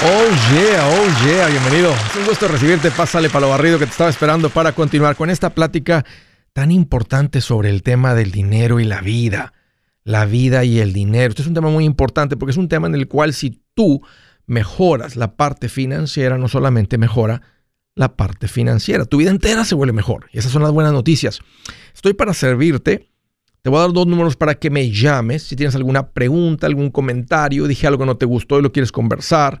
Oh yeah, oh yeah, bienvenido. Es un gusto recibirte. Pásale para lo barrido que te estaba esperando para continuar con esta plática tan importante sobre el tema del dinero y la vida. La vida y el dinero. Este es un tema muy importante porque es un tema en el cual si tú mejoras la parte financiera, no solamente mejora la parte financiera, tu vida entera se vuelve mejor. Y esas son las buenas noticias. Estoy para servirte. Te voy a dar dos números para que me llames. Si tienes alguna pregunta, algún comentario, dije algo que no te gustó y lo quieres conversar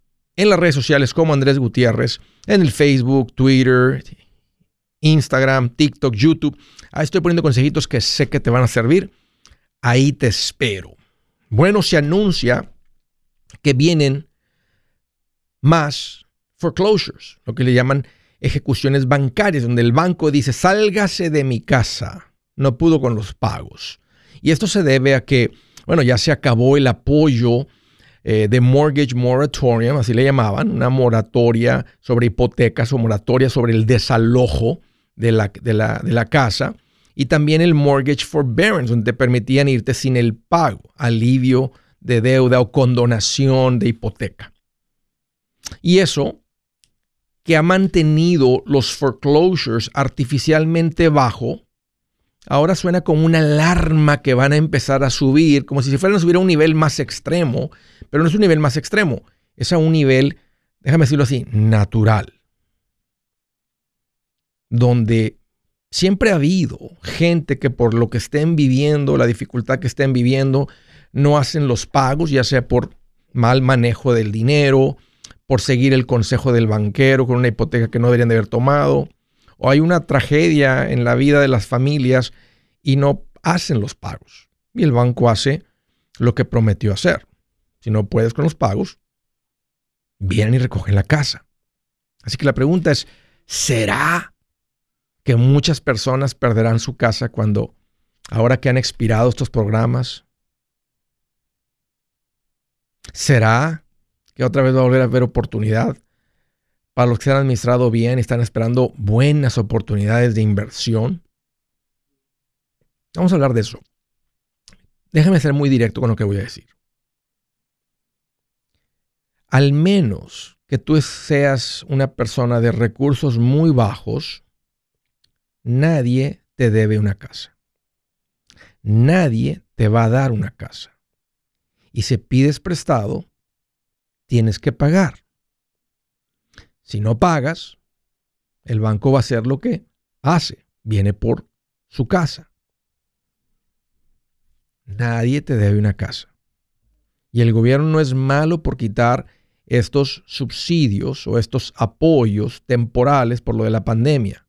en las redes sociales como Andrés Gutiérrez, en el Facebook, Twitter, Instagram, TikTok, YouTube. Ahí estoy poniendo consejitos que sé que te van a servir. Ahí te espero. Bueno, se anuncia que vienen más foreclosures, lo que le llaman ejecuciones bancarias, donde el banco dice, sálgase de mi casa, no pudo con los pagos. Y esto se debe a que, bueno, ya se acabó el apoyo eh, de Mortgage Moratorium, así le llamaban, una moratoria sobre hipotecas o moratoria sobre el desalojo de la, de la, casa, y también el Mortgage Forbearance, donde te permitían irte sin el pago, alivio de deuda o condonación de hipoteca. Y eso que ha mantenido los foreclosures artificialmente bajo, ahora suena como una alarma que van a empezar a subir, como si se fueran a subir a un nivel más extremo, pero no es un nivel más extremo, es a un nivel, déjame decirlo así, natural, donde siempre ha habido gente que por lo que estén viviendo, la dificultad que estén viviendo, no hacen los pagos, ya sea por mal manejo del dinero, por seguir el consejo del banquero con una hipoteca que no deberían de haber tomado, o hay una tragedia en la vida de las familias y no hacen los pagos. Y el banco hace lo que prometió hacer. Si no puedes con los pagos, vienen y recogen la casa. Así que la pregunta es, ¿será que muchas personas perderán su casa cuando, ahora que han expirado estos programas? ¿Será que otra vez va a volver a haber oportunidad para los que se han administrado bien están esperando buenas oportunidades de inversión. Vamos a hablar de eso. Déjame ser muy directo con lo que voy a decir. Al menos que tú seas una persona de recursos muy bajos, nadie te debe una casa. Nadie te va a dar una casa. Y si pides prestado, tienes que pagar. Si no pagas, el banco va a hacer lo que hace, viene por su casa. Nadie te debe una casa. Y el gobierno no es malo por quitar estos subsidios o estos apoyos temporales por lo de la pandemia,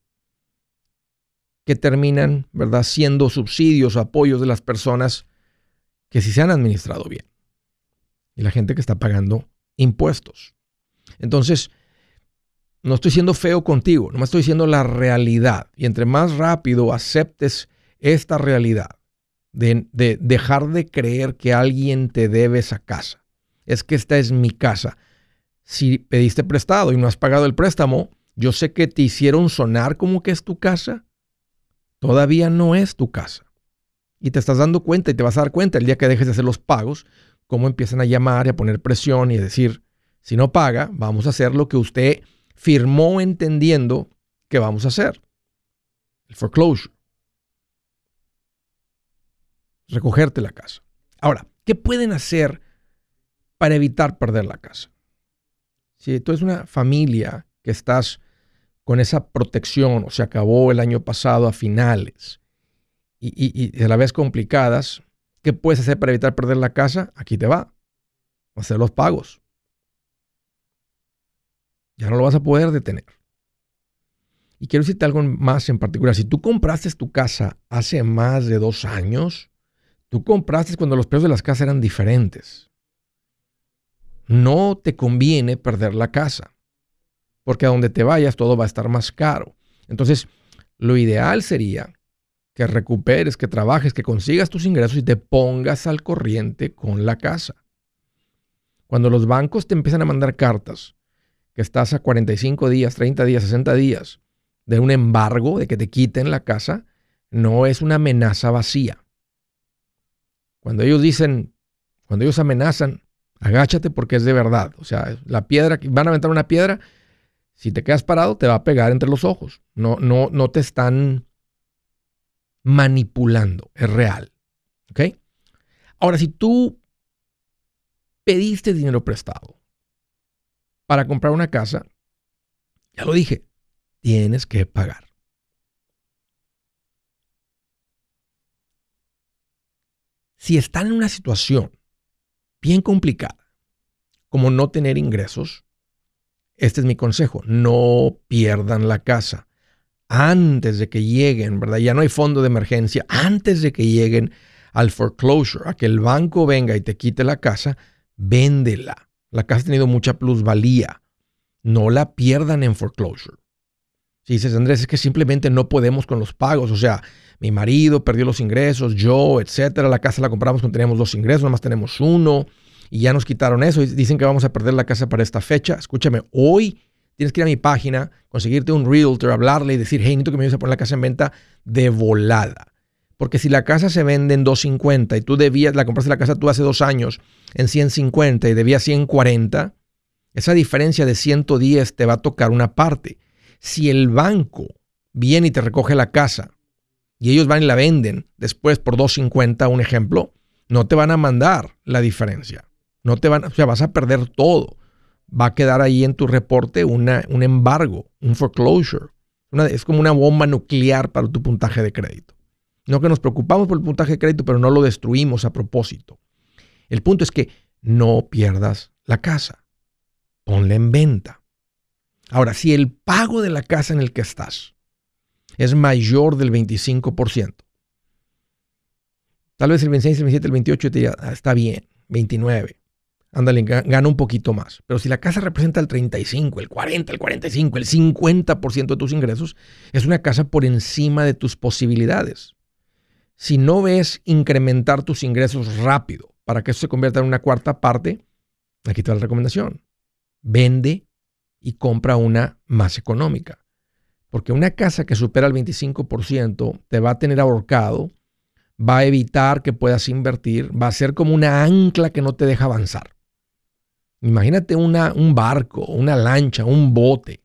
que terminan, ¿verdad?, siendo subsidios o apoyos de las personas que sí se han administrado bien. Y la gente que está pagando impuestos. Entonces, no estoy siendo feo contigo, no me estoy diciendo la realidad. Y entre más rápido aceptes esta realidad de, de, dejar de creer que alguien te debe esa casa, es que esta es mi casa. Si pediste prestado y no has pagado el préstamo, yo sé que te hicieron sonar como que es tu casa. Todavía no es tu casa. Y te estás dando cuenta y te vas a dar cuenta el día que dejes de hacer los pagos, cómo empiezan a llamar y a poner presión y a decir, si no paga, vamos a hacer lo que usted firmó entendiendo que vamos a hacer. El foreclosure. Recogerte la casa. Ahora, ¿qué pueden hacer para evitar perder la casa? Si tú eres una familia que estás con esa protección o se acabó el año pasado a finales y, y, a la vez complicadas, ¿qué puedes hacer para evitar perder la casa? Aquí te va. Hacer los pagos. Ya no lo vas a poder detener. Y quiero decirte algo más en particular. Si tú compraste tu casa hace más de dos años, tú compraste cuando los precios de las casas eran diferentes. No te conviene perder la casa. porque a donde te vayas todo va a estar más caro. Entonces, lo ideal sería que recuperes, que trabajes, que consigas tus ingresos y te pongas al corriente con la casa. Cuando los bancos te empiezan a mandar cartas, que estás a 45 días, 30 días, 60 días de un embargo, de que te quiten la casa, no es una amenaza vacía. Cuando ellos dicen, cuando ellos amenazan, agáchate porque es de verdad. O sea, la piedra, van a aventar una piedra, si te quedas parado, te va a pegar entre los ojos. No, no, no te están manipulando, es real. ¿Ok? Ahora, si tú pediste dinero prestado para comprar una casa, ya lo dije, tienes que pagar. Si están en una situación bien complicada, como no tener ingresos, este es mi consejo, no pierdan la casa antes de que lleguen, ¿verdad? Ya no hay fondo de emergencia, antes de que lleguen al foreclosure, a que el banco venga y te quite la casa, véndela. La casa ha tenido mucha plusvalía. No la pierdan en foreclosure. Si dices, Andrés, es que simplemente no podemos con los pagos. O sea, mi marido perdió los ingresos, yo, etcétera. La casa la compramos cuando teníamos dos ingresos, nada más tenemos uno. Y ya nos quitaron eso. Y dicen que vamos a perder la casa para esta fecha. Escúchame, hoy Tienes que ir a mi página, conseguirte un realtor, hablarle y decir, hey, necesito que me ayudes a poner la casa en venta de volada. Porque si la casa se vende en 250 y tú debías, la compraste la casa tú hace dos años en 150 y debías 140, esa diferencia de 110 te va a tocar una parte. Si el banco viene y te recoge la casa y ellos van y la venden después por 250, un ejemplo, no te van a mandar la diferencia. No te van, o sea, vas a perder todo va a quedar ahí en tu reporte una, un embargo, un foreclosure. es como una bomba nuclear para tu puntaje de crédito. No que nos preocupamos por el puntaje de crédito, pero no lo destruimos a propósito. El punto es que no pierdas la casa. Ponla en venta. Ahora, si el pago de la casa en el que estás es mayor del 25%, tal vez el 26, el 27, el 28 te diga, ah, está bien, 29 ándale, gana un poquito más. Pero si la casa representa el 35, el 40, el 45, el 50% de tus ingresos, es una casa por encima de tus posibilidades. Si no ves incrementar tus ingresos rápido para que eso se convierta en una cuarta parte, aquí te la recomendación. Vende y compra una más económica. Porque una casa que supera el 25% te va a tener ahorcado, va a evitar que puedas invertir, va a ser como una ancla que no te deja avanzar. Imagínate una, un barco, una lancha, un bote,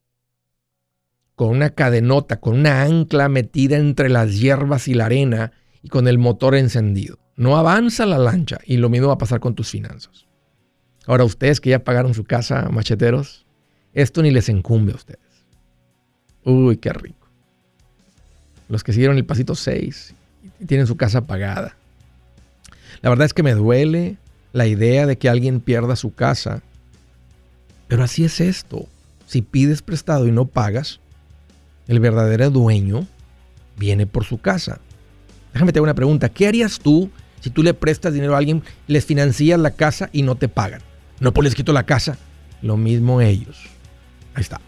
con una cadenota, con una ancla metida entre las hierbas y la arena y con el motor encendido. No avanza la lancha y lo mismo va a pasar con tus finanzas. Ahora ustedes que ya pagaron su casa, macheteros, esto ni les incumbe a ustedes. Uy, qué rico. Los que siguieron el pasito 6 y tienen su casa pagada. La verdad es que me duele la idea de que alguien pierda su casa pero así es esto. Si pides prestado y no pagas, el verdadero dueño viene por su casa. Déjame te hago una pregunta. ¿Qué harías tú si tú le prestas dinero a alguien, les financias la casa y no te pagan? No pones quito la casa. Lo mismo ellos. Ahí está.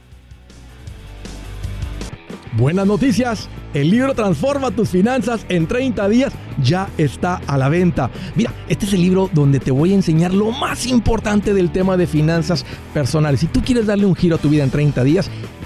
Buenas noticias. El libro Transforma tus finanzas en 30 días ya está a la venta. Mira, este es el libro donde te voy a enseñar lo más importante del tema de finanzas personales. Si tú quieres darle un giro a tu vida en 30 días,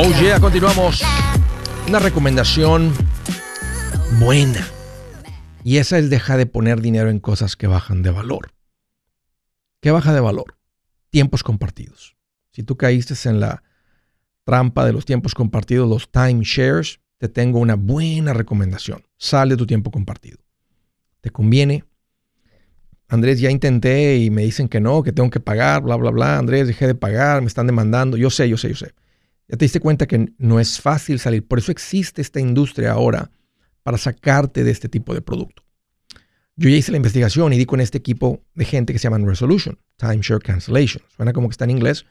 Oh yeah, continuamos. Una recomendación buena. Y esa es deja de poner dinero en cosas que bajan de valor. ¿Qué baja de valor? Tiempos compartidos. Si tú caíste en la trampa de los tiempos compartidos, los timeshares, te tengo una buena recomendación. Sal de tu tiempo compartido. ¿Te conviene? Andrés, ya intenté y me dicen que no, que tengo que pagar, bla, bla, bla. Andrés, dejé de pagar, me están demandando. Yo sé, yo sé, yo sé. Ya te diste cuenta que no es fácil salir. Por eso existe esta industria ahora para sacarte de este tipo de producto. Yo ya hice la investigación y di con este equipo de gente que se llama Resolution, Timeshare Cancellation. Suena como que está en inglés.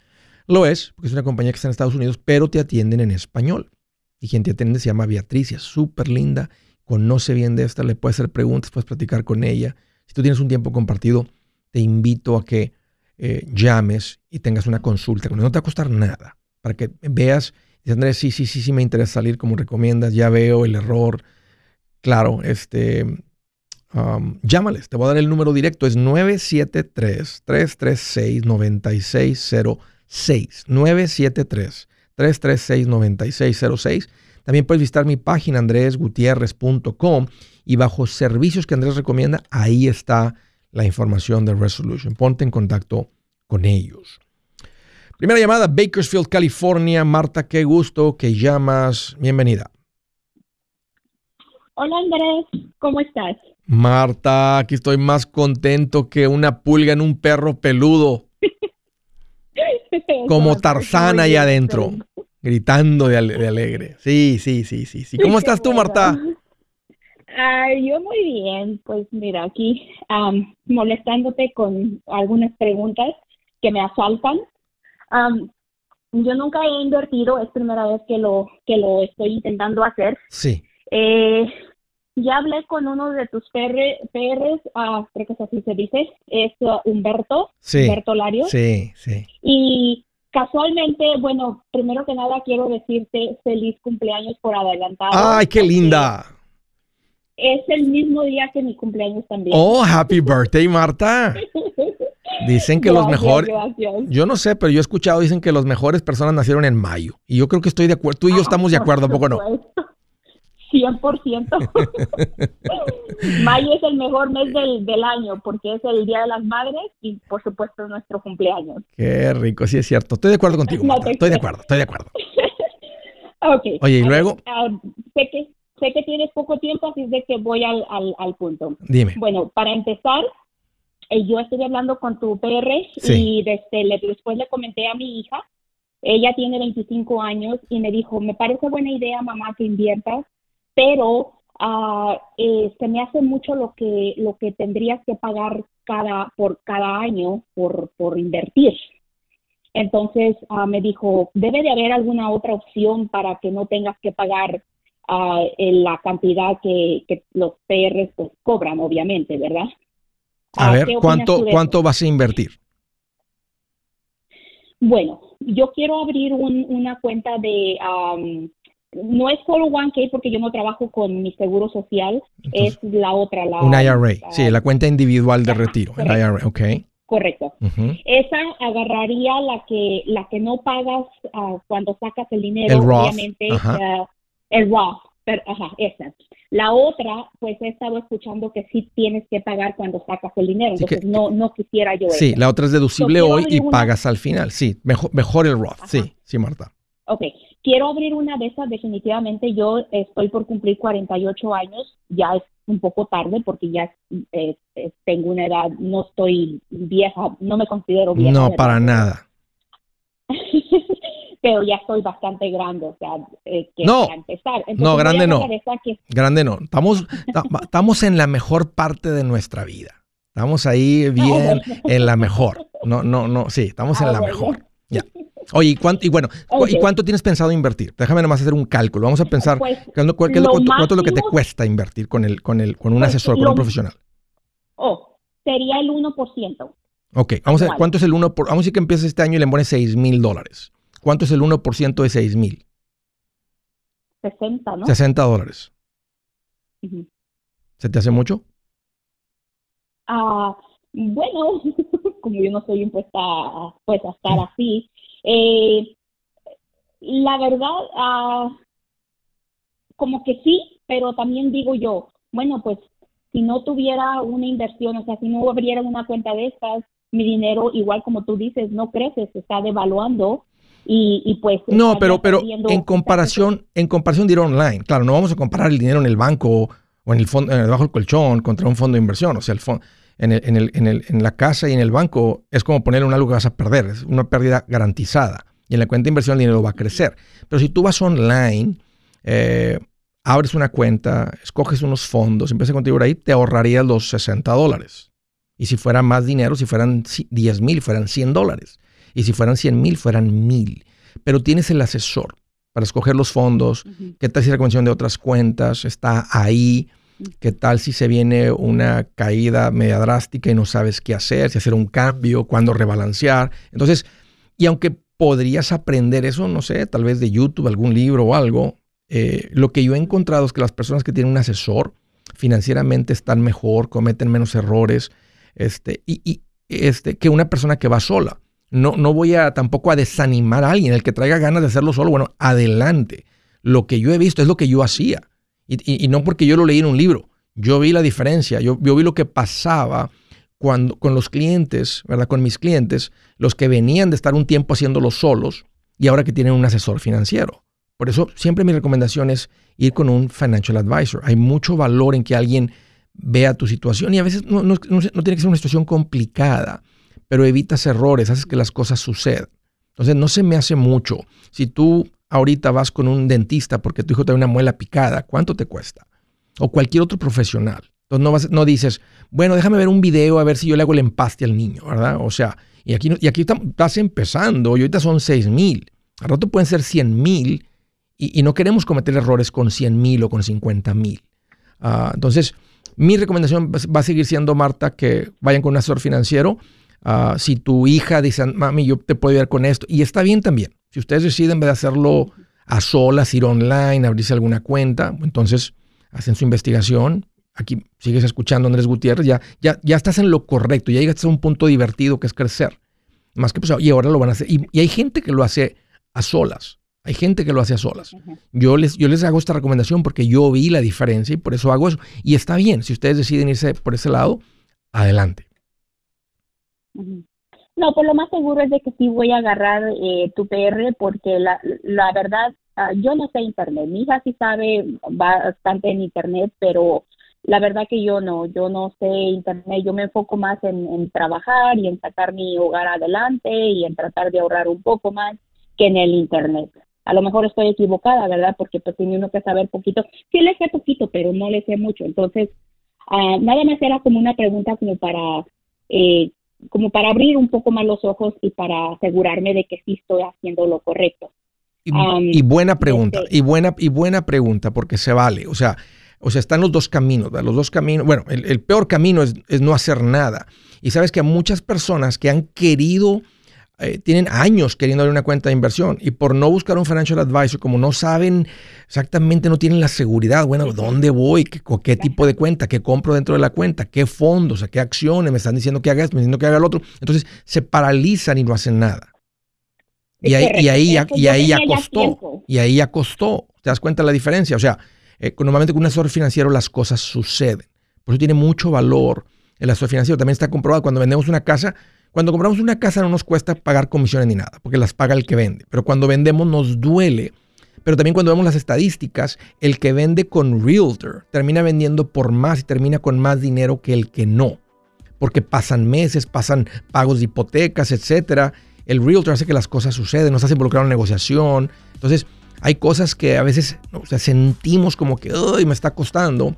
Lo es, porque es una compañía que está en Estados Unidos, pero te atienden en español. Y quien te atiende se llama Beatriz, es súper linda, conoce bien de esta, le puedes hacer preguntas, puedes platicar con ella. Si tú tienes un tiempo compartido, te invito a que eh, llames y tengas una consulta. No te va a costar nada para que veas, dices, Andrés, sí, sí, sí, sí me interesa salir como recomiendas, ya veo el error. Claro, este, um, llámales, te voy a dar el número directo, es 973-336-9606. 973-336-9606. También puedes visitar mi página andresgutierrez.com y bajo servicios que Andrés recomienda, ahí está la información de Resolution. Ponte en contacto con ellos. Primera llamada, Bakersfield, California. Marta, qué gusto que llamas. Bienvenida. Hola Andrés, ¿cómo estás? Marta, aquí estoy más contento que una pulga en un perro peludo. Como Tarzana ahí adentro, gritando de, alegre. Sí, sí, sí, sí, sí. ¿Cómo estás tú, Marta? Ay, yo muy bien. Pues mira, aquí molestándote con algunas preguntas que me asaltan yo nunca he invertido, es primera vez que lo, que lo estoy intentando hacer. Sí. Eh, ya hablé con uno de tus PRs, ah, creo que así se dice, es uh, Humberto, sí, Humberto Lario. Sí, sí. Y casualmente, bueno, primero que nada quiero decirte feliz cumpleaños por adelantado. ¡Ay, qué linda! Es el mismo día que mi cumpleaños también. Oh, happy birthday, Marta. Dicen que los mejores. Yo no sé, pero yo he escuchado, dicen que los mejores personas nacieron en mayo. Y yo creo que estoy de acuerdo. Tú y yo ah, estamos de acuerdo, ¿a poco no? 100%. mayo es el mejor mes del, del, año porque es el Día de las Madres y, por supuesto, nuestro cumpleaños. Qué rico, sí es cierto. Estoy de acuerdo contigo. estoy de acuerdo, estoy de acuerdo. ok. Oye, y luego. Sé, que, sé que tienes poco tiempo, así es de que voy al, al, al punto. Dime. Bueno, para empezar, eh, yo estoy hablando con tu PR y desde, después le comenté a mi hija, ella tiene 25 años y me dijo, me parece buena idea, mamá, que inviertas, pero uh, se me hace mucho lo que, lo que tendrías que pagar cada, por cada año por, por invertir. Entonces ah, me dijo, debe de haber alguna otra opción para que no tengas que pagar la cantidad que, que los PRs pues, cobran, obviamente, ¿verdad? A ver, ¿cuánto, ¿cuánto vas a invertir? Bueno, yo quiero abrir una cuenta de, no es solo 1K porque yo no trabajo con mi seguro social, es la otra. La, un IRA, sí, la cuenta individual de retiro, el IRA, ok. Correcto. Esa agarraría la que la que no pagas ah, cuando sacas el dinero, obviamente. El Roth, pero, ajá, esa. La otra, pues he estado escuchando que sí tienes que pagar cuando sacas el dinero, entonces no, no quisiera yo Sí, la otra es deducible hoy y pagas al final, sí, mejor, mejor el Roth, sí, sí, Marta. Ok, quiero abrir una de esas definitivamente, yo estoy por cumplir 48 años, ya es un poco tarde porque ya tengo una edad, no estoy vieja, no me considero vieja. No, para nada. pero ya estoy bastante grande, o sea, eh, que no, para empezar. no, grande no. Grande no. Estamos, estamos en la mejor parte de nuestra vida. Estamos ahí ah, bien en la mejor. No, no, no, sí, estamos en ah, la mejor. Ya. Oye, ¿y cuánto, y bueno, ¿y cuánto tienes pensado invertir? Déjame nomás hacer un cálculo. Vamos a pensar pues, cuánto, es lo que te cuesta invertir con el, con el, con un pues, asesor, con un profesional. Oh, sería el 1%. Ok, vamos a ver, ¿cuánto es el 1%? Por, vamos a decir que empieza este año y le pones 6 mil dólares. ¿Cuánto es el 1% de 6 mil? 60, ¿no? 60 dólares. ¿Se te hace mucho? Ah, bueno, como yo no soy impuesta pues, a estar así, eh, la verdad, ah, como que sí, pero también digo yo, bueno, pues si no tuviera una inversión, o sea, si no abriera una cuenta de estas, mi dinero, igual como tú dices, no crece, se está devaluando y, pues no pero pero en comparación en comparación de ir online claro no vamos a comparar el dinero en el banco o en el fondo debajo del colchón contra un fondo de inversión o sea el fondo en, el, en, el, en, el, en la casa y en el banco es como ponerle un algo que vas a perder es una pérdida garantizada y en la cuenta de inversión el dinero va a crecer. Pero si tú vas online eh, abres una cuenta escoges unos fondos empiezas a contribuir ahí te ahorrarías los 60 dólares. Y si fuera más dinero si fueran 10 mil fueran 100 dólares y si fueran 100 mil, fueran mil. Pero tienes el asesor para escoger los fondos. ¿Qué tal si la convención de otras cuentas está ahí? ¿Qué tal si se viene una caída media drástica y no sabes qué hacer? Si hacer un cambio, cuándo rebalancear. Entonces, y aunque podrías aprender eso, no sé, tal vez de YouTube, algún libro o algo, eh, lo que yo he encontrado es que las personas que tienen un asesor financieramente están mejor, cometen menos errores, este, y, y este, que una persona que va sola. No, no voy a tampoco a desanimar a alguien. El que traiga ganas de hacerlo solo, bueno, adelante. Lo que yo he visto es lo que yo hacía. Y, no porque yo lo leí en un libro. Yo vi la diferencia. Yo, vi lo que pasaba cuando, con los clientes, ¿verdad? Con mis clientes, los que venían de estar un tiempo haciéndolo solos y ahora que tienen un asesor financiero. Por eso siempre mi recomendación es ir con un financial advisor. Hay mucho valor en que alguien vea tu situación y a veces no, no tiene que ser una situación complicada pero evitas errores, haces que las cosas sucedan. Entonces no se me hace mucho. Si tú ahorita vas con un dentista porque tu hijo tiene una muela picada, ¿cuánto te cuesta? O cualquier otro profesional. Entonces no, vas, no dices, bueno, déjame ver un video a ver si yo le hago el empaste al niño, ¿verdad? O sea, y aquí, y aquí estás empezando y ahorita son 6 mil. Al rato pueden ser 100 mil y, no queremos cometer errores con 100 mil o con 50 mil. Ah, entonces, mi recomendación va a seguir siendo, Marta, que vayan con un asesor financiero Ah, si tu hija dice, mami, yo te puedo ayudar con esto, y está bien también. Si ustedes deciden, de hacerlo a solas, ir online, abrirse alguna cuenta, entonces hacen su investigación. Aquí sigues escuchando a Andrés Gutiérrez, ya, ya, ya estás en lo correcto, ya llegaste a un punto divertido que es crecer. Más que pues, y ahora lo van a hacer. Y, hay gente que lo hace a solas. Hay gente que lo hace a solas. Yo les, yo les hago esta recomendación porque yo vi la diferencia y por eso hago eso. Y está bien, si ustedes deciden irse por ese lado, adelante. No, pues lo más seguro es de que sí voy a agarrar eh, tu PR porque la, verdad, ah, yo no sé internet. Mi hija sí sabe bastante en internet, pero la verdad que yo no, yo no sé internet. Yo me enfoco más en, trabajar y en sacar mi hogar adelante y en tratar de ahorrar un poco más que en el internet. A lo mejor estoy equivocada, ¿verdad? Porque pues tiene uno que saber poquito. Sí le sé poquito, pero no le sé mucho. Entonces, uh, nada más era como una pregunta como para eh, como para abrir un poco más los ojos y para asegurarme de que sí estoy haciendo lo correcto. Y, buena pregunta, este y buena, y buena pregunta, porque se vale. O sea, o sea, están los dos caminos, los dos caminos. Bueno, el, peor camino es, es, no hacer nada. Y sabes que a muchas personas que han querido eh, tienen años queriendo abrir una cuenta de inversión y por no buscar un financial advisor, como no saben exactamente, no tienen la seguridad, bueno, ¿dónde voy? ¿Qué, qué tipo de cuenta? ¿Qué compro dentro de la cuenta? ¿Qué fondos? ¿A qué acciones? Me están diciendo que haga esto, me están diciendo que haga lo otro. Entonces se paralizan y no hacen nada. Y ahí, y ahí, ya, y ahí ya costó. Y ahí ya costó. ¿Te das cuenta de la diferencia? O sea, eh, normalmente con un asesor financiero las cosas suceden. Por eso tiene mucho valor el asesor financiero. También está comprobado cuando vendemos una casa. Cuando compramos una casa no nos cuesta pagar comisiones ni nada, porque las paga el que vende. Pero cuando vendemos nos duele. Pero también cuando vemos las estadísticas, el que vende con Realtor termina vendiendo por más y termina con más dinero que el que no. Porque pasan meses, pasan pagos de hipotecas, etcétera. El Realtor hace que las cosas suceden, nos hace involucrar en negociación. Entonces, hay cosas que a veces sentimos como que me está costando,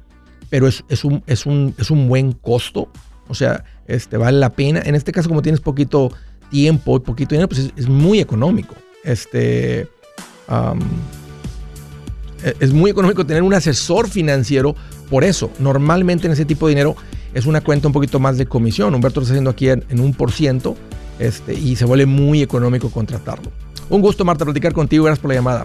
pero es, un, es, un, es un buen costo. O sea, este, vale la pena. En este caso, como tienes poquito tiempo y poquito dinero, pues es, muy económico. Este, e, es muy económico tener un asesor financiero. Por eso, normalmente en ese tipo de dinero es una cuenta un poquito más de comisión. Humberto está haciendo aquí en, un por ciento este, y se vuelve muy económico contratarlo. Un gusto, Marta, platicar contigo. Gracias por la llamada.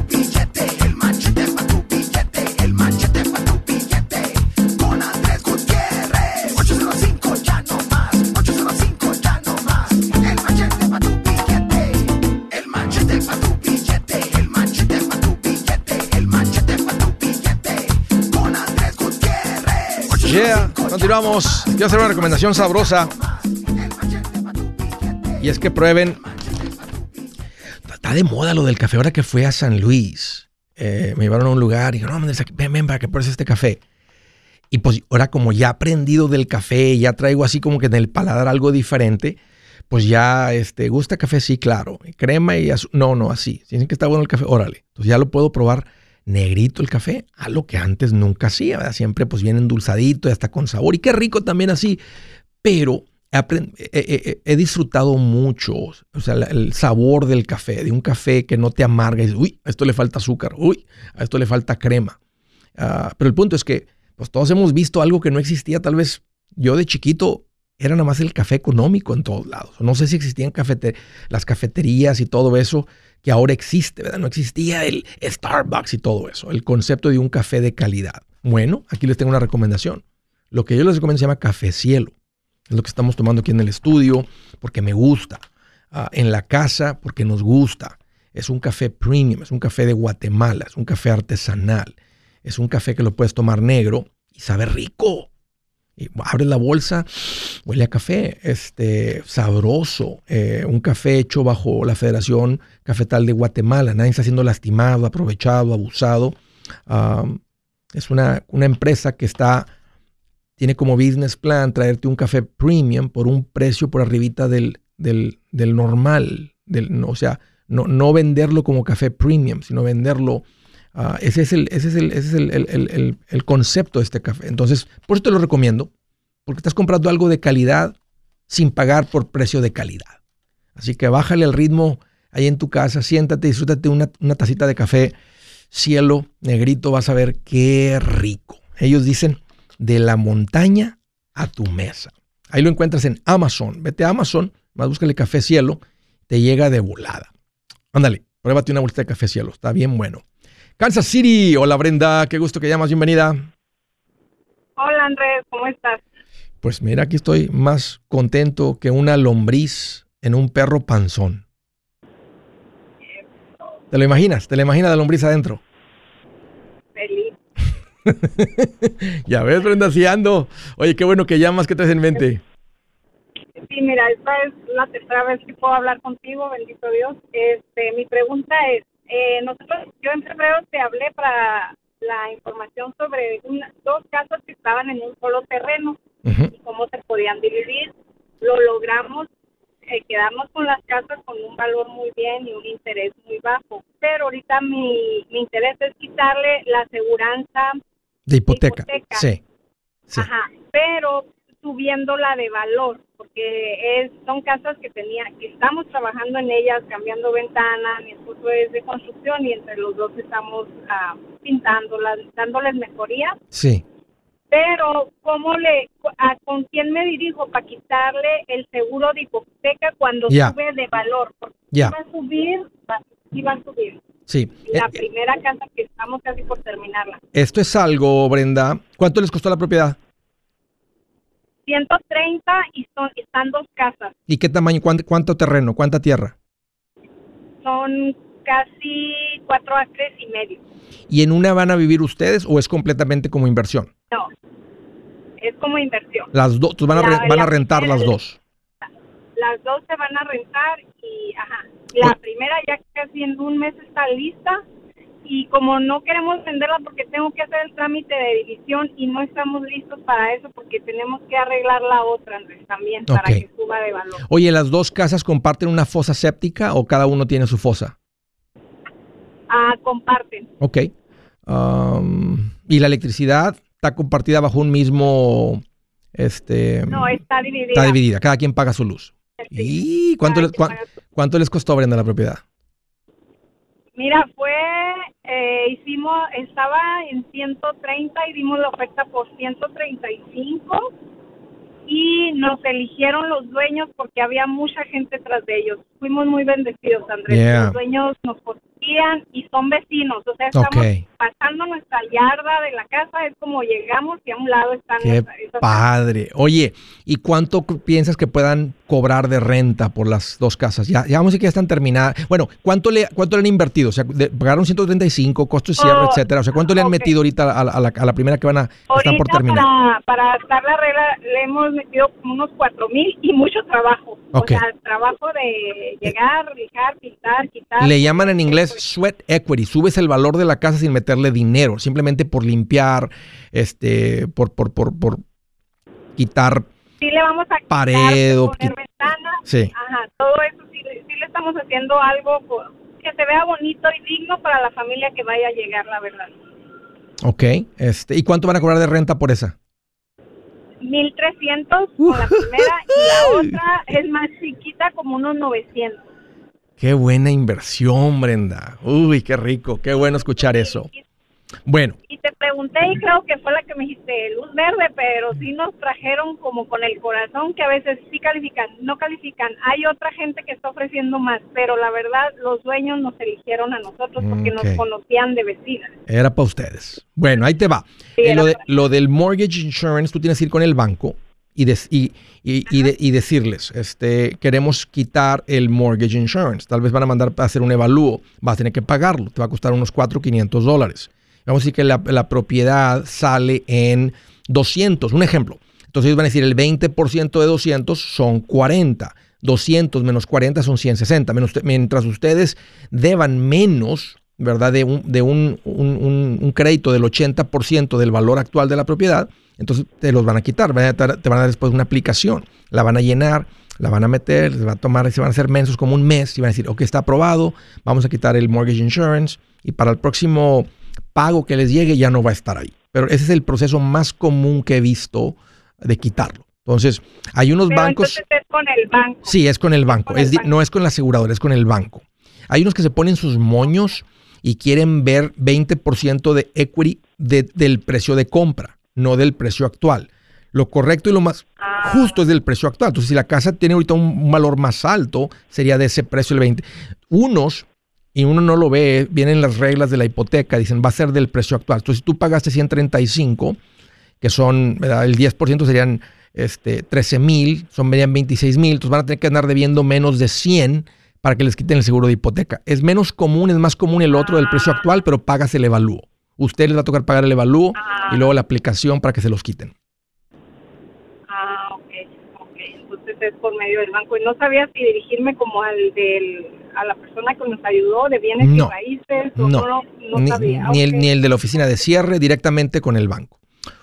continuamos. Quiero hacer una recomendación sabrosa. Y es que prueben de moda lo del café. Ahora que fui a San Luis, eh, me llevaron a un lugar y dijeron, no, ven, ven, para que pruebes este café. Y pues ahora como ya he aprendido del café, ya traigo así como que en el paladar algo diferente, pues ya, este, ¿gusta café? Sí, claro. Crema y azúcar. No, no, así. Si dicen que está bueno el café, órale. Entonces ya lo puedo probar negrito el café, a lo que antes nunca hacía. Siempre pues bien endulzadito y hasta con sabor. Y qué rico también así. Pero he, disfrutado mucho o sea, el sabor del café, de un café que no te amarga y dices, uy, a esto le falta azúcar, uy, a esto le falta crema. Ah, pero el punto es que pues todos hemos visto algo que no existía, tal vez yo de chiquito era nada más el café económico en todos lados. No sé si existían las cafeterías y todo eso que ahora existe, ¿verdad? No existía el Starbucks y todo eso, el concepto de un café de calidad. Bueno, aquí les tengo una recomendación. Lo que yo les recomiendo se llama café cielo. Es lo que estamos tomando aquí en el estudio porque me gusta. Ah, en la casa porque nos gusta. Es un café premium, es un café de Guatemala, es un café artesanal. Es un café que lo puedes tomar negro y sabe rico. Abres la bolsa, huele a café, este, sabroso. Eh, un café hecho bajo la Federación Cafetal de Guatemala. Nadie está siendo lastimado, aprovechado, abusado. Es una, una empresa que está tiene como business plan traerte un café premium por un precio por arribita del, del, normal. O sea, no, no venderlo como café premium, sino venderlo. Ah, ese es, el, ese es, el, ese es el, el, concepto de este café. Entonces, por eso te lo recomiendo, porque estás comprando algo de calidad sin pagar por precio de calidad. Así que bájale el ritmo ahí en tu casa, siéntate, disfrútate una, una tacita de café, cielo, negrito, vas a ver qué rico. Ellos dicen de la montaña a tu mesa. Ahí lo encuentras en Amazon. Vete a Amazon, más búscale café cielo, te llega de volada. Ándale, pruébate una bolsita de café cielo, está bien bueno. Kansas City, hola Brenda, qué gusto que llamas, bienvenida. Hola Andrés, ¿cómo estás? Pues mira, aquí estoy más contento que una lombriz en un perro panzón. ¿Te lo imaginas? ¿Te lo imaginas la lombriz adentro? ya ves, Brenda, si ando. Oye, qué bueno que llamas, ¿qué traes en mente? Sí, mira, esta es la tercera vez que puedo hablar contigo, bendito Dios. Este, mi pregunta es, eh, nosotros, yo en febrero te hablé para la información sobre una- dos casas que estaban en un solo terreno y cómo se podían dividir. Lo logramos eh, quedarnos con las casas con un valor muy bien y un interés muy bajo. Pero ahorita mi, mi interés es quitarle la aseguranza, De hipoteca. hipoteca. Sí. Sí. ajá, pero subiéndola de valor, porque es, son casas que tenía, que estamos trabajando en ellas, cambiando ventanas, mi esposo es de construcción y entre los dos estamos ah, pintándolas, dándoles mejoría Sí. pero ¿cómo le, a, con quién me dirijo para quitarle el seguro de hipoteca cuando sube de valor? Porque si va a subir, va, sí va a subir. Sí. La Eh, primera casa que estamos casi por terminarla. Esto es algo, Brenda. ¿Cuánto les costó la propiedad? 130 y son, están dos casas. ¿Y qué tamaño? ¿Cuánto, cuánto terreno? ¿Cuánta tierra? Son casi cuatro acres y medio. ¿Y en una van a vivir ustedes o es completamente como inversión? No, es como inversión. Las dos, van a, La- van a rentar primera- las dos. Las dos se van a rentar y, ajá, la Oye. primera ya casi en un mes está lista y como no queremos venderla porque tengo que hacer el trámite de división y no estamos listos para eso porque tenemos que arreglar la otra Andrés, también para que suba de valor. Oye, ¿las dos casas comparten una fosa séptica o cada uno tiene su fosa? Ah, comparten. Ok. Um, ¿Y la electricidad está compartida bajo un mismo... Este, No, está dividida. está dividida, cada quien paga su luz. Sí. ¿Y cuánto, les, cuánto les costó Brenda la propiedad? Mira, fue, eh, hicimos, estaba en 130 y dimos la oferta por 135 y nos eligieron los dueños porque había mucha gente tras de ellos. Fuimos muy bendecidos, Andrés. Yeah. Los dueños nos y son vecinos, o sea, estamos pasando nuestra yarda de la casa, es como llegamos y a un lado están Qué esas padre. Oye, ¿y cuánto cu- piensas que puedan cobrar de renta por las dos casas? Ya, ya vamos a decir que ya están terminadas. Bueno, ¿cuánto le, cuánto le han invertido? O sea, de- pagaron 135, costo de cierre, Oh, etcétera. O sea, ¿cuánto le han metido ahorita a la, a la- a la primera que van a, están por terminar? para, para estar la regla le hemos metido como unos cuatro mil y mucho trabajo. O sea, trabajo de llegar, lijar, pintar, quitar. Le llaman en inglés sweat equity. Subes el valor de la casa sin meterle dinero, simplemente por limpiar, este, por, por, por, por quitar. Sí le vamos a quitar, Pared o poner ventanas. Sí. Ajá, todo eso sí, le- sí le estamos haciendo algo que se vea bonito y digno para la familia que vaya a llegar, la verdad. Ok. Este, ¿Y cuánto van a cobrar de renta por esa? 1300 con la primera y la otra es más chiquita, como unos 900. Qué buena inversión, Brenda. Uy, qué rico. Qué bueno escuchar eso. Bueno, Y te pregunté y creo que fue la que me dijiste luz verde, pero sí nos trajeron como con el corazón que a veces sí califican, no califican. Hay otra gente que está ofreciendo más, pero la verdad los dueños nos eligieron a nosotros porque nos conocían de vecinas. era para ustedes. Bueno, ahí te va. Sí, Eh, lo, de- lo del mortgage insurance, tú tienes que ir con el banco y, des- y, y- y de- y decirles, este, queremos quitar el mortgage insurance. Tal vez van a mandar a hacer un evalúo. Vas a tener que pagarlo. Te va a costar unos 4 500 dólares. Vamos a decir que la, la propiedad sale en 200. Un ejemplo. Entonces ellos van a decir el 20% de 200 son 40. 200 menos 40 son 160. Menos, mientras ustedes deban menos, ¿verdad? De un, de un, un- crédito del 80% del valor actual de la propiedad, entonces te los van a quitar. Van a dar- te van a dar después una aplicación. La van a llenar, la van a meter, se va a tomar, se van a hacer mensos como un mes y van a decir, ok, está aprobado, vamos a quitar el mortgage insurance y para el próximo pago que les llegue ya no va a estar ahí. Pero ese es el proceso más común que he visto de quitarlo. Entonces, hay unos Pero bancos... es con el banco. Sí, es con el banco. con el Es banco. No es con la aseguradora, es con el banco. Hay unos que se ponen sus moños y quieren ver 20% de equity de- del precio de compra, no del precio actual. Lo correcto y lo más justo es del precio actual. Entonces, si la casa tiene ahorita un, valor más alto, sería de ese precio el 20. Unos, y uno no lo ve, vienen las reglas de la hipoteca, dicen va a ser del precio actual. Entonces, si tú pagaste 135, que son, ¿verdad? el 10% serían este, 13 mil, son verían 26 mil, entonces van a tener que andar debiendo menos de 100 para que les quiten el seguro de hipoteca. Es menos común, es más común el otro del precio actual, pero pagas el evalúo. Usted les va a tocar pagar el evalúo y luego la aplicación para que se los quiten. Ah, ok, ok. Entonces es por medio del banco. Y no sabía si dirigirme como al del a la persona que nos ayudó de bienes No. y raíces? No. o no, no ni, sabía. ni el, ni el de la oficina de cierre directamente con el banco.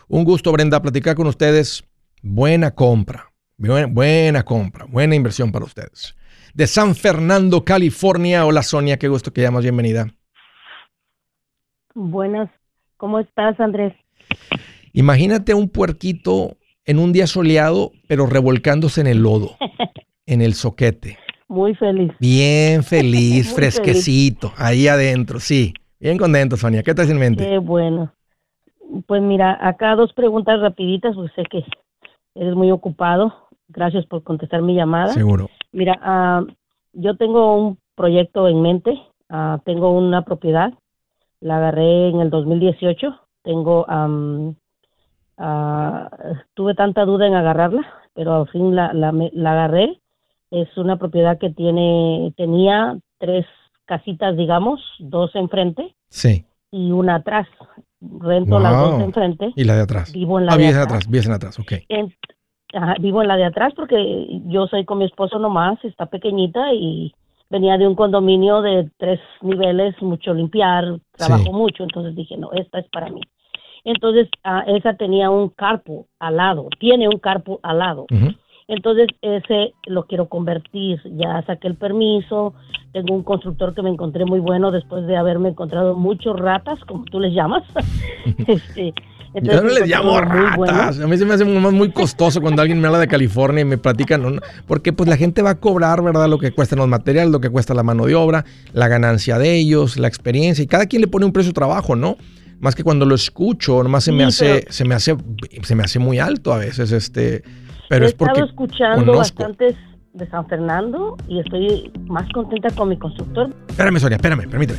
Un gusto, Brenda, platicar con ustedes. Buena compra. Buena, buena compra. Buena inversión para ustedes. De San Fernando, California. Hola, Sonia. Qué gusto que llamas. Bienvenida. Buenas, ¿cómo estás, Andrés? Imagínate un puerquito en un día soleado, pero revolcándose en el lodo, en el soquete. Muy feliz. Bien feliz, fresquecito, ahí adentro. Sí, bien contento, Sonia. ¿Qué traes en mente? Qué bueno. Pues mira, acá dos preguntas rapiditas, porque sé que eres muy ocupado. Gracias por contestar mi llamada. Seguro. Mira, ah, yo tengo un proyecto en mente. Ah, tengo una propiedad. La agarré en el 2018. Tengo, am, ah, tuve tanta duda en agarrarla, pero al fin la, la, la agarré. Es una propiedad que tiene, tenía tres casitas, digamos, dos enfrente Sí. y una atrás. Rento las dos de enfrente. Y la de atrás. Vivo en la Ah, de atrás. atrás, vives en atrás, ok. En- ajá, vivo en la de atrás porque yo soy con mi esposo nomás, está pequeñita y venía de un condominio de tres niveles, mucho limpiar, trabajo Sí. mucho, entonces dije, no, esta es para mí. Entonces, ah, esa tenía un carpo al lado, tiene un carpo al lado. Entonces, ese lo quiero convertir. Ya saqué el permiso. Tengo un constructor que me encontré muy bueno después de haberme encontrado muchos ratas, como tú les llamas. este, Yo entonces no les llamo muy bueno. ratas. A mí se me hace muy, muy costoso cuando alguien me habla de California y me platican, ¿no? porque pues la gente va a cobrar, ¿verdad? Lo que cuestan los materiales, lo que cuesta la mano de obra, la ganancia de ellos, la experiencia, y cada quien le pone un precio de trabajo, ¿no? Más que cuando lo escucho, nomás se me Sí, hace, pero- se me hace, se me hace muy alto a veces, este, pero He es porque estado escuchando conozco. bastantes de San Fernando y estoy más contenta con mi constructor. Espérame, Sonia, espérame, permíteme.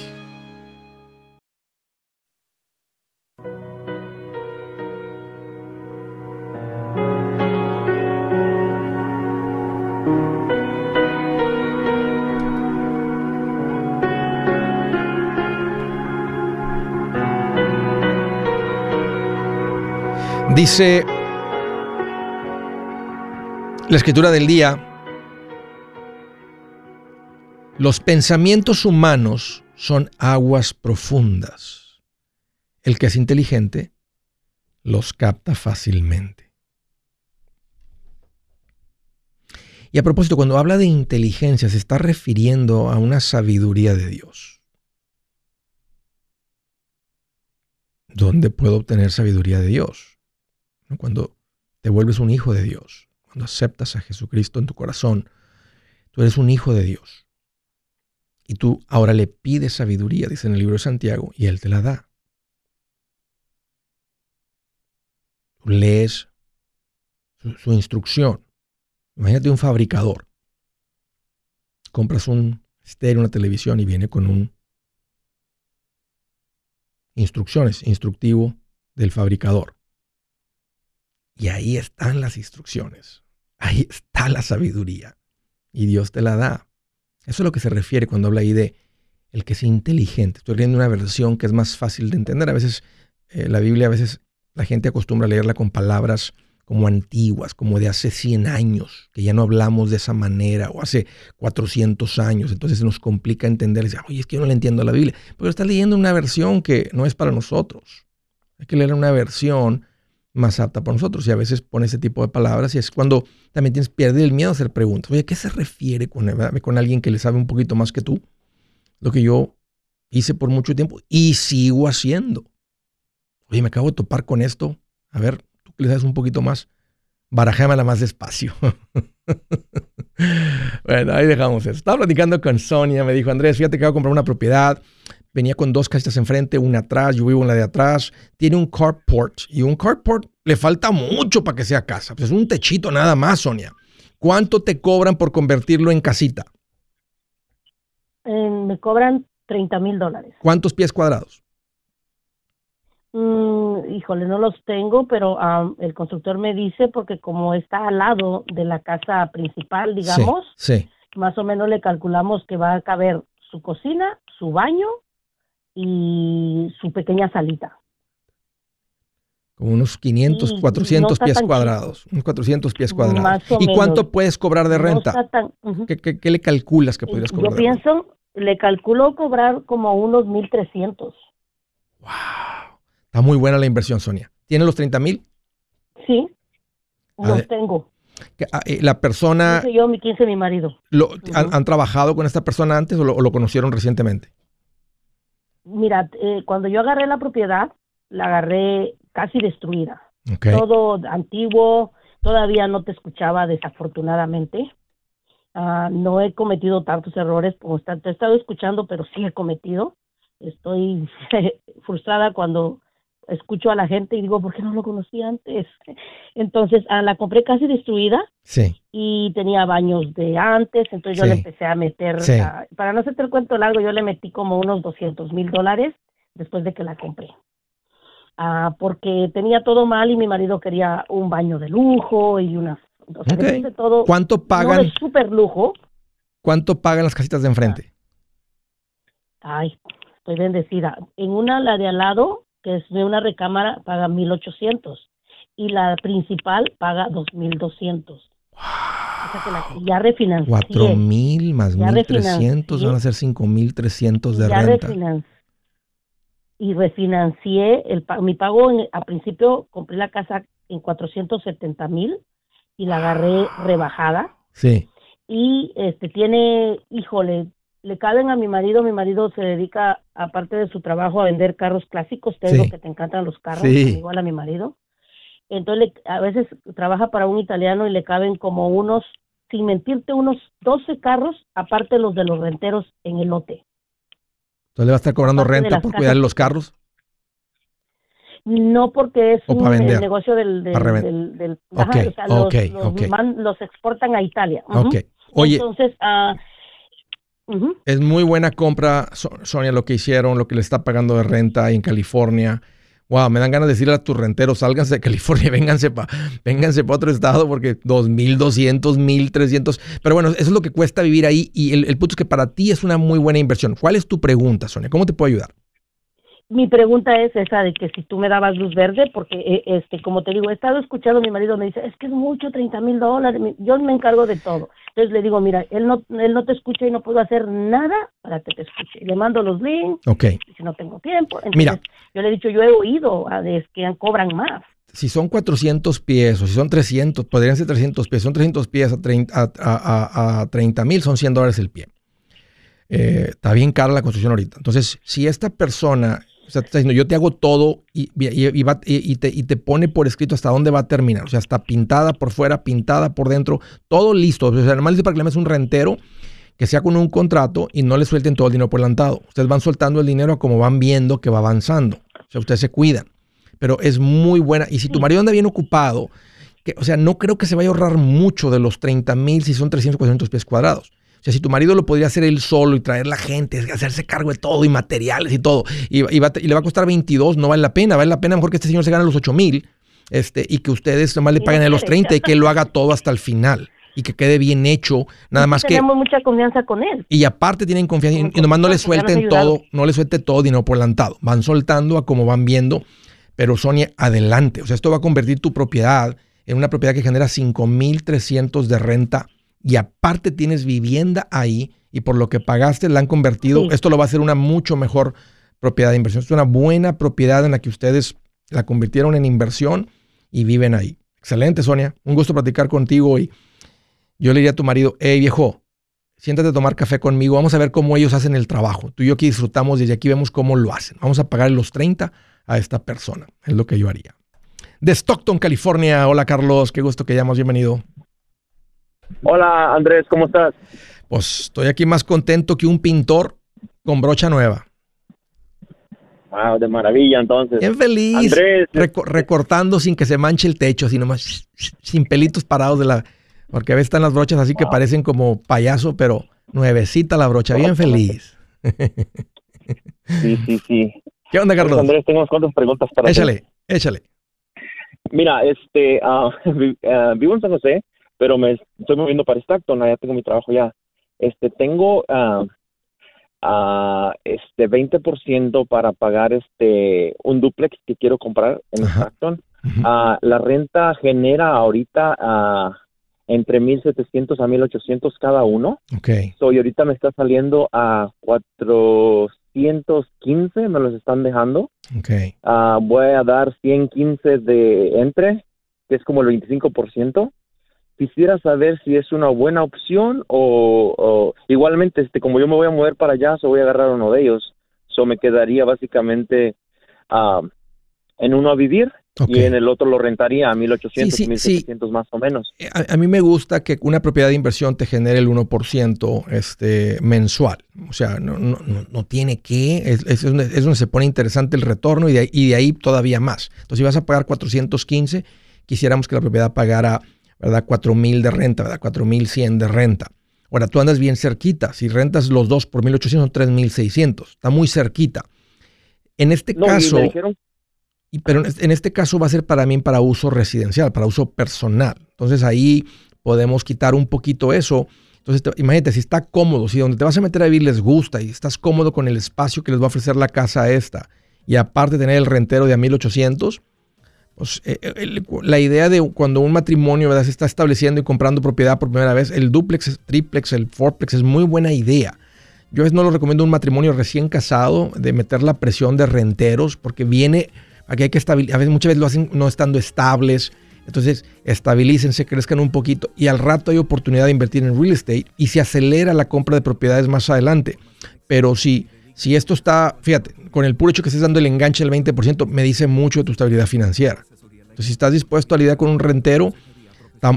Dice la escritura del día, los pensamientos humanos son aguas profundas. El que es inteligente los capta fácilmente. Y a propósito, cuando habla de inteligencia, se está refiriendo a una sabiduría de Dios. ¿Dónde puedo obtener sabiduría de Dios? Cuando te vuelves un hijo de Dios, cuando aceptas a Jesucristo en tu corazón, tú eres un hijo de Dios. Y tú ahora le pides sabiduría, dice en el libro de Santiago, y Él te la da. Tú lees su, su instrucción. Imagínate un fabricador. Compras un estéreo, una televisión y viene con un instrucciones, instructivo del fabricador. Y ahí están las instrucciones. Ahí está la sabiduría. Y Dios te la da. Eso es lo que se refiere cuando habla ahí de el que es inteligente. Estoy leyendo una versión que es más fácil de entender. A veces eh, la Biblia, a veces la gente acostumbra a leerla con palabras como antiguas, como de hace 100 años, que ya no hablamos de esa manera, o hace 400 años. Entonces nos complica entender. Dice, Oye, es que yo no le entiendo a la Biblia. Pero está leyendo una versión que no es para nosotros. Hay que leer una versión más apta para nosotros. Y a veces pone ese tipo de palabras y es cuando también tienes, pierde el miedo a hacer preguntas. Oye, ¿qué se refiere con, con alguien que le sabe un poquito más que tú? Lo que yo hice por mucho tiempo y sigo haciendo. Oye, me acabo de topar con esto. A ver, tú que le das un poquito más, barajémela más despacio. bueno, ahí dejamos eso. Estaba platicando con Sonia, me dijo, Andrés, fíjate que voy a comprar una propiedad. Venía con dos casitas enfrente, una atrás, yo vivo en la de atrás. Tiene un carport y un carport le falta mucho para que sea casa. Pues es un techito nada más, Sonia. ¿Cuánto te cobran por convertirlo en casita? Eh, me cobran 30 mil dólares. ¿Cuántos pies cuadrados? Mm, híjole, no los tengo, pero el constructor me dice porque como está al lado de la casa principal, digamos, sí, más o menos le calculamos que va a caber su cocina, su baño y su pequeña salita. Como unos 500, 400 pies cuadrados. Unos 400 pies cuadrados. ¿Y cuánto puedes cobrar de renta? ¿Qué, le calculas que podrías cobrar? Yo pienso, le calculo cobrar como unos 1.300. ¡Wow! Está muy buena la inversión, Sonia. ¿Tiene los 30 mil? Sí, los tengo. Ah, eh, la persona... yo, mi 15, mi marido. han, trabajado con esta persona antes o lo, conocieron recientemente? Mira, eh, cuando yo agarré la propiedad, la agarré casi destruida. Todo antiguo, todavía no te escuchaba desafortunadamente. Ah, no he cometido tantos errores como te he estado escuchando, pero sí he cometido. Estoy frustrada cuando escucho a la gente y digo, ¿por qué no lo conocí antes? Entonces, ah, la compré casi destruida. Sí. Y tenía baños de antes, entonces yo le empecé a meter, ah, para no hacerte el cuento largo, yo le metí como unos 200 mil dólares después de que la compré. Ah, porque tenía todo mal y mi marido quería un baño de lujo y unas... todo, ¿Cuánto pagan? No súper lujo. ¿Cuánto pagan las casitas de enfrente? Ay, estoy bendecida. En una, la de al lado, que es de una recámara, paga 1,800 y la principal paga 2,200. Wow. ya refinancié. 4,000 más 1,300 van a ser 5,300 de ya renta y refinancié el, mi pago a principio compré la casa en 470 mil y la agarré rebajada. Sí. Y este tiene, híjole, le caben a mi marido, mi marido se dedica aparte de su trabajo a vender carros clásicos, te digo que te encantan los carros, igual a mi marido. Entonces a veces trabaja para un italiano y le caben como unos, sin mentirte, unos 12 carros, aparte los de los renteros en el lote. Entonces le va a estar cobrando renta por cuidar los carros. No, porque es un negocio del, del, del, los, exportan a Italia. Oye, entonces uh, es muy buena compra, Sonia, lo que hicieron, lo que le está pagando de renta en California wow, me dan ganas de decirle a tus renteros, sálganse de California, vénganse para vénganse pa otro estado porque 2.200, 1.300. Pero bueno, eso es lo que cuesta vivir ahí y el, el punto es que para ti es una muy buena inversión. ¿Cuál es tu pregunta, Sonia? ¿Cómo te puedo ayudar? Mi pregunta es esa de que si tú me dabas luz verde, porque eh, este, como te digo, he estado escuchando, mi marido me dice, es que es mucho, 30 mil dólares, yo me encargo de todo. Entonces le digo, mira, él no, él no te escucha y no puedo hacer nada para que te escuche. Le mando los links, okay. si no tengo tiempo. Entonces, mira, yo le he dicho, yo he oído a de que cobran más. Si son 400 pies o si son 300, podrían ser 300 pies, son 300 pies a 30 mil, son 100 dólares el pie. Eh, está bien cara la construcción ahorita. Entonces, si esta persona o sea, te está diciendo, yo te hago todo y, y, te, y, te, pone por escrito hasta dónde va a terminar. O sea, está pintada por fuera, pintada por dentro, todo listo. O sea, normal dice para que le metas un rentero que sea con un contrato y no le suelten todo el dinero por adelantado. Ustedes van soltando el dinero como van viendo que va avanzando. O sea, ustedes se cuidan. Pero es muy buena. Y si tu marido anda bien ocupado, que, o sea, no creo que se vaya a ahorrar mucho de los 30 mil si son 300, 400 pies cuadrados. O sea, si tu marido lo podría hacer él solo y traer la gente, hacerse cargo de todo y materiales y todo, y, le va a costar 22, no vale la pena. Vale la pena mejor que este señor se gane los 8 mil este, y que ustedes nomás le paguen a los 30 y que él lo haga todo hasta el final y que quede bien hecho, nada más que... Tenemos mucha confianza con él. Y aparte tienen confianza y, nomás no le suelten todo, no le suelte todo dinero por lantado. Van soltando a como van viendo, pero Sonia, adelante. O sea, esto va a convertir tu propiedad en una propiedad que genera 5,300 de renta y aparte tienes vivienda ahí y por lo que pagaste la han convertido, esto lo va a hacer una mucho mejor propiedad de inversión. Es una buena propiedad en la que ustedes la convirtieron en inversión y viven ahí. Excelente, Sonia. Un gusto platicar contigo y yo le diría a tu marido, hey viejo, siéntate a tomar café conmigo, vamos a ver cómo ellos hacen el trabajo. Tú y yo aquí disfrutamos y desde aquí vemos cómo lo hacen. Vamos a pagar los 30 a esta persona. Es lo que yo haría. De Stockton, California. Hola Carlos, qué gusto que llamas, bienvenido. Hola Andrés, ¿cómo estás? Pues estoy aquí más contento que un pintor con brocha nueva. Wow, de maravilla entonces. Bien feliz. Andrés. recortando sin que se manche el techo, sino más sin pelitos parados de la... Porque a veces están las brochas así que parecen como payaso, pero nuevecita la brocha, bien feliz. Sí, sí, sí. ¿Qué onda, Carlos? Pues, Andrés, tengo unas cuantas preguntas para échale, ti. Échale, échale. Mira, este, uh, vivo en San José, pero me estoy moviendo para Stockton, ya tengo mi trabajo ya. Este, tengo uh, uh, este 20% para pagar este un duplex que quiero comprar en Stockton. la renta genera ahorita entre 1700 a 1800 cada uno. Okay. So, y ahorita me está saliendo a 415, me los están dejando. Okay. voy a dar 115 de entre, que es como el 25% quisiera saber si es una buena opción o, igualmente, este, como yo me voy a mover para allá, so voy a agarrar uno de ellos. So me quedaría básicamente uh, en uno a vivir y en el otro lo rentaría a 1800, sí, 1700 más o menos. Eh, a, mí me gusta que una propiedad de inversión te genere el 1% este, mensual. O sea, no, no, no tiene que, es, es, donde, se pone interesante el retorno y de, y de ahí todavía más. Entonces, si vas a pagar 415, quisiéramos que la propiedad pagara ¿verdad? 4,000 de renta, ¿verdad? 4,100 de renta. Ahora, tú andas bien cerquita. Si rentas los dos por 1,800 son 3,600. Está muy cerquita. En este caso... Y pero en este caso va a ser para mí para uso residencial, para uso personal. Entonces ahí podemos quitar un poquito eso. Entonces, imagínate, si está cómodo, si donde te vas a meter a vivir les gusta y estás cómodo con el espacio que les va a ofrecer la casa esta, y aparte tener el rentero de a 1800, eh, eh, la idea de cuando un matrimonio ¿verdad? se está estableciendo y comprando propiedad por primera vez, el duplex, el triplex, el fourplex es muy buena idea. Yo no lo recomiendo un matrimonio recién casado de meter la presión de renteros porque viene, aquí hay que estabilizar, a veces muchas veces lo hacen no estando estables, entonces estabilícense, crezcan un poquito y al rato hay oportunidad de invertir en real estate y se acelera la compra de propiedades más adelante. Pero si, si esto está, fíjate, con el puro hecho que estés dando el enganche del 20%, me dice mucho de tu estabilidad financiera. Entonces, si estás dispuesto a lidiar con un rentero,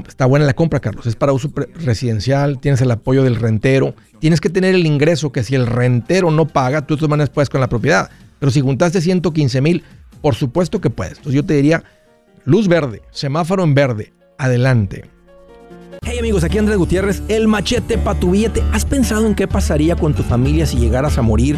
está, buena la compra, Carlos. Es para uso residencial, tienes el apoyo del rentero, tienes que tener el ingreso que si el rentero no paga, tú de todas maneras puedes con la propiedad. Pero si juntaste 115 mil, por supuesto que puedes. Entonces yo te diría, luz verde, semáforo en verde, adelante. Hey amigos, aquí Andrés Gutiérrez, el machete para tu billete. ¿Has pensado en qué pasaría con tu familia si llegaras a morir?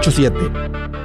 844-748-8887.